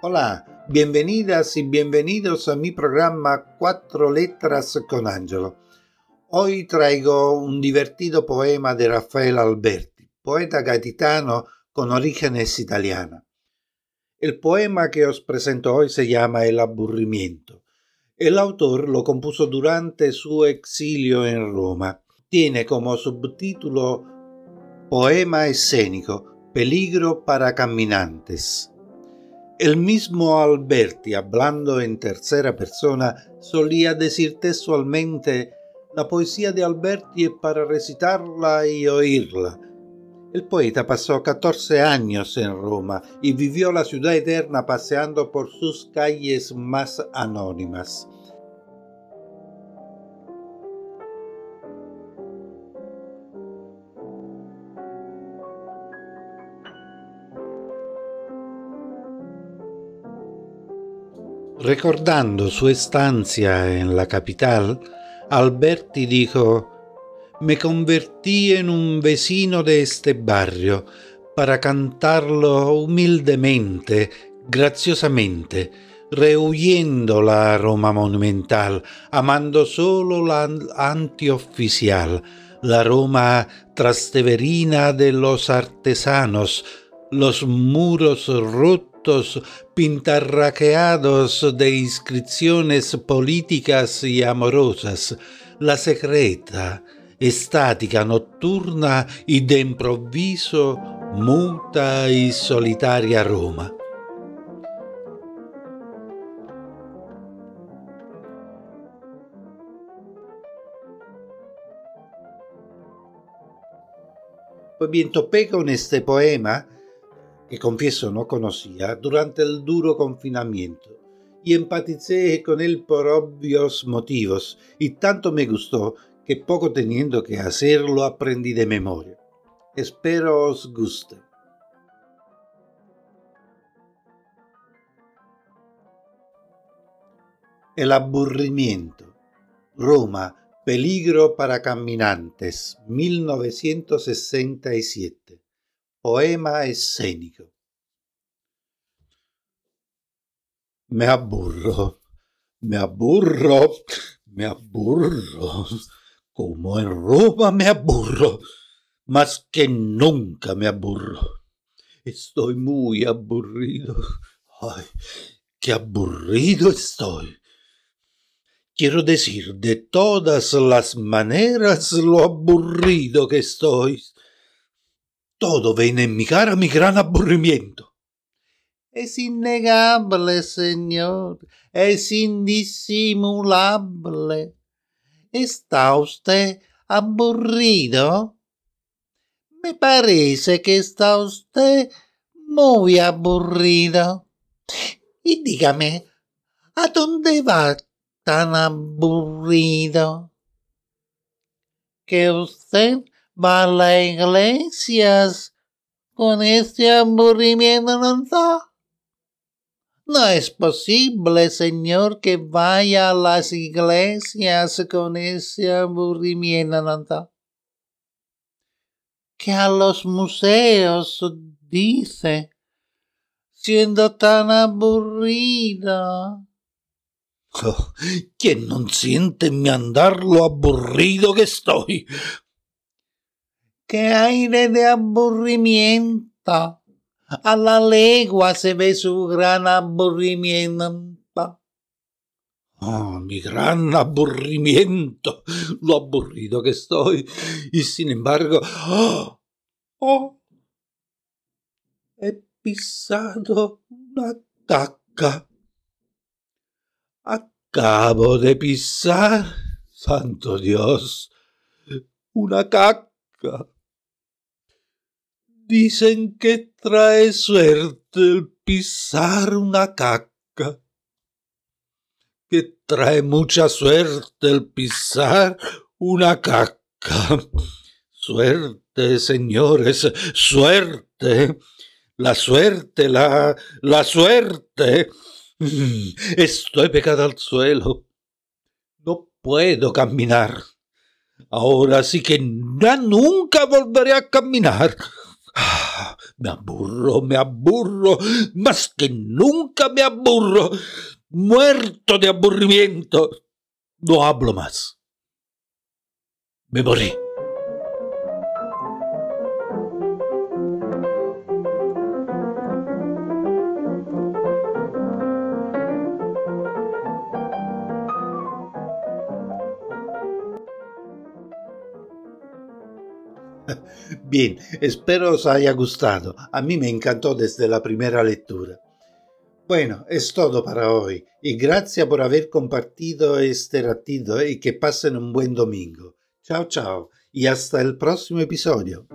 Hola, bienvenidas y bienvenidos a mi programa Cuatro Letras con Angelo. Hoy traigo un divertido poema de Rafael Alberti, poeta gaditano con orígenes italianas. El poema que os presento hoy se llama El aburrimiento. El autor lo compuso durante su exilio en Roma. Tiene como subtítulo Poema escénico, Peligro para caminantes. El mismo Alberti, hablando en tercera persona, solía decir textualmente, la poesía de Alberti es para recitarla y oírla. El poeta pasó 14 años en Roma y vivió la ciudad eterna paseando por sus calles más anónimas. Recordando su estancia en la capital, Alberti dijo, me convertí en un vecino de este barrio para cantarlo humildemente, graciosamente, rehuyendo la Roma monumental, amando solo la antioficial, la Roma trasteverina de los artesanos, los muros rotos, pintarraqueados de inscripciones políticas y amorosas, la secreta, estática, notturna y de improviso muta y solitaria Roma. Bien, topé con este poema, que confieso no conocía, durante el duro confinamiento y empaticé con él por obvios motivos, y tanto me gustó que poco teniendo que hacerlo aprendí de memoria. Espero os guste. El aburrimiento. Roma, peligro para caminantes, 1967. Poema escénico. Me aburro, me aburro, me aburro como en Roma me aburro, más que nunca me aburro. Estoy muy aburrido. Ay, qué aburrido estoy. Quiero decir de todas las maneras lo aburrido que estoy. Todo viene en mi cara mi gran aburrimiento. Es innegable, señor, es indisimulable ¿Está usted aburrido? Me parece que está usted muy aburrido. Y dígame, ¿a dónde va tan aburrido? Que usted va la iglesia con este aburrimiento, ¿no? Es posible, Señor, que vaya a las iglesias con ese aburrimiento. Que a los museos dice, siendo tan aburrido. Oh, ¿Quién no siente mi andar lo aburrido que estoy? ¡Qué aire de aburrimiento! A la legua se ve su gran aburrimiento. Oh, mi gran aburrimiento, lo aburrido que estoy. Y sin embargo, oh, oh he pisado una caca. Acabo de pisar, santo Dios, una caca. Dicen que trae suerte el pisar una caca, que trae mucha suerte el pisar una caca. Suerte, señores, suerte. La suerte, la, la suerte. Estoy pegada al suelo. No puedo caminar. Ahora sí que nunca volveré a caminar. Me aburro, me aburro, más que nunca me aburro, muerto de aburrimiento. No hablo más. Me morí. Bien, espero os haya gustado. A mí me encantó desde la primera lectura. Bueno, es todo para hoy y gracias por haber compartido este ratito y que pasen un buen domingo. Chao, chao y hasta el próximo episodio.